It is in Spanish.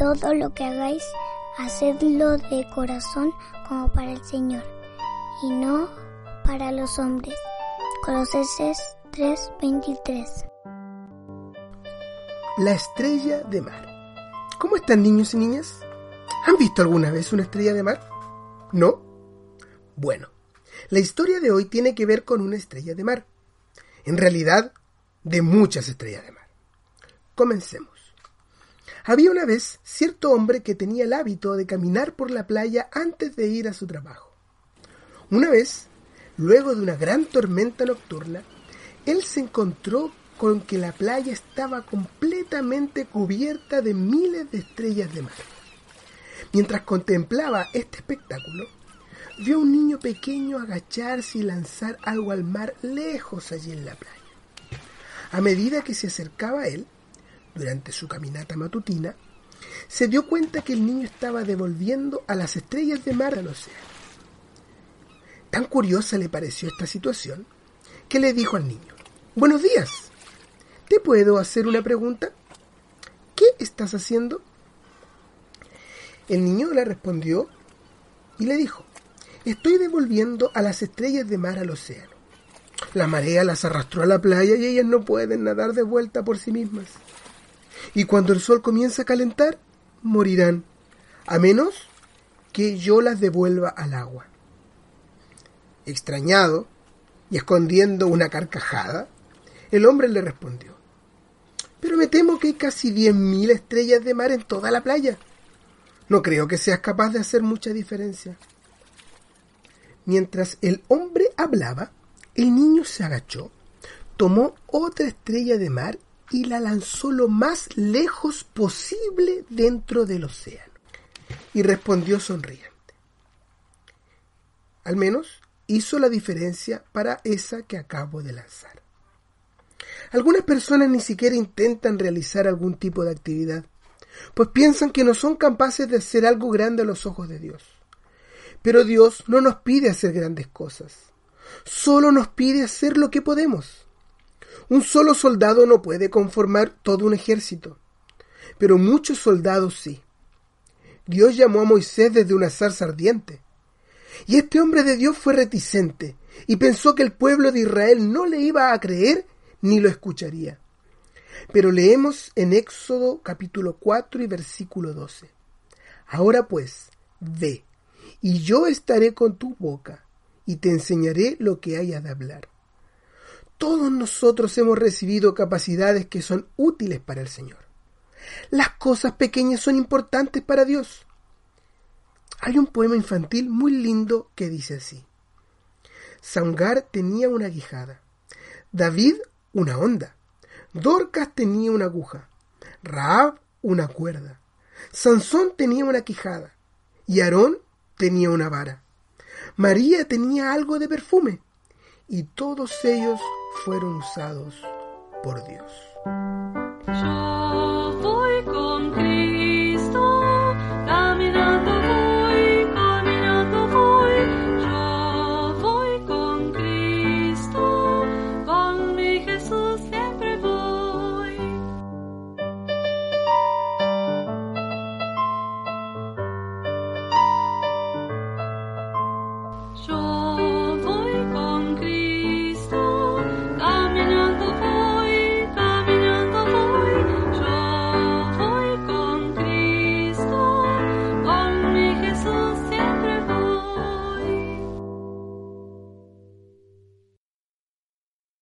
Todo lo que hagáis, hacedlo de corazón como para el Señor y no para los hombres. Colosenses 3:23 La estrella de mar. ¿Cómo están niños y niñas? ¿Han visto alguna vez una estrella de mar? ¿No? Bueno, la historia de hoy tiene que ver con una estrella de mar. En realidad, de muchas estrellas de mar. Comencemos. Había una vez cierto hombre que tenía el hábito de caminar por la playa antes de ir a su trabajo. Una vez, luego de una gran tormenta nocturna, él se encontró con que la playa estaba completamente cubierta de miles de estrellas de mar. Mientras contemplaba este espectáculo, vio a un niño pequeño agacharse y lanzar algo al mar lejos allí en la playa. A medida que se acercaba a él, durante su caminata matutina, se dio cuenta que el niño estaba devolviendo a las estrellas de mar al océano. Tan curiosa le pareció esta situación que le dijo al niño, Buenos días, ¿te puedo hacer una pregunta? ¿Qué estás haciendo? El niño le respondió y le dijo, Estoy devolviendo a las estrellas de mar al océano. La marea las arrastró a la playa y ellas no pueden nadar de vuelta por sí mismas y cuando el sol comienza a calentar, morirán, a menos que yo las devuelva al agua. Extrañado y escondiendo una carcajada, el hombre le respondió, pero me temo que hay casi diez mil estrellas de mar en toda la playa. No creo que seas capaz de hacer mucha diferencia. Mientras el hombre hablaba, el niño se agachó, tomó otra estrella de mar y la lanzó lo más lejos posible dentro del océano. Y respondió sonriente. Al menos hizo la diferencia para esa que acabo de lanzar. Algunas personas ni siquiera intentan realizar algún tipo de actividad, pues piensan que no son capaces de hacer algo grande a los ojos de Dios. Pero Dios no nos pide hacer grandes cosas, solo nos pide hacer lo que podemos. Un solo soldado no puede conformar todo un ejército, pero muchos soldados sí. Dios llamó a Moisés desde una zarza ardiente. Y este hombre de Dios fue reticente y pensó que el pueblo de Israel no le iba a creer ni lo escucharía. Pero leemos en Éxodo capítulo 4 y versículo 12. Ahora pues, ve, y yo estaré con tu boca, y te enseñaré lo que haya de hablar. Todos nosotros hemos recibido capacidades que son útiles para el Señor. Las cosas pequeñas son importantes para Dios. Hay un poema infantil muy lindo que dice así. Sangar tenía una guijada, David una onda, Dorcas tenía una aguja, Raab una cuerda, Sansón tenía una quijada y Aarón tenía una vara. María tenía algo de perfume y todos ellos fueron usados por Dios. Yo con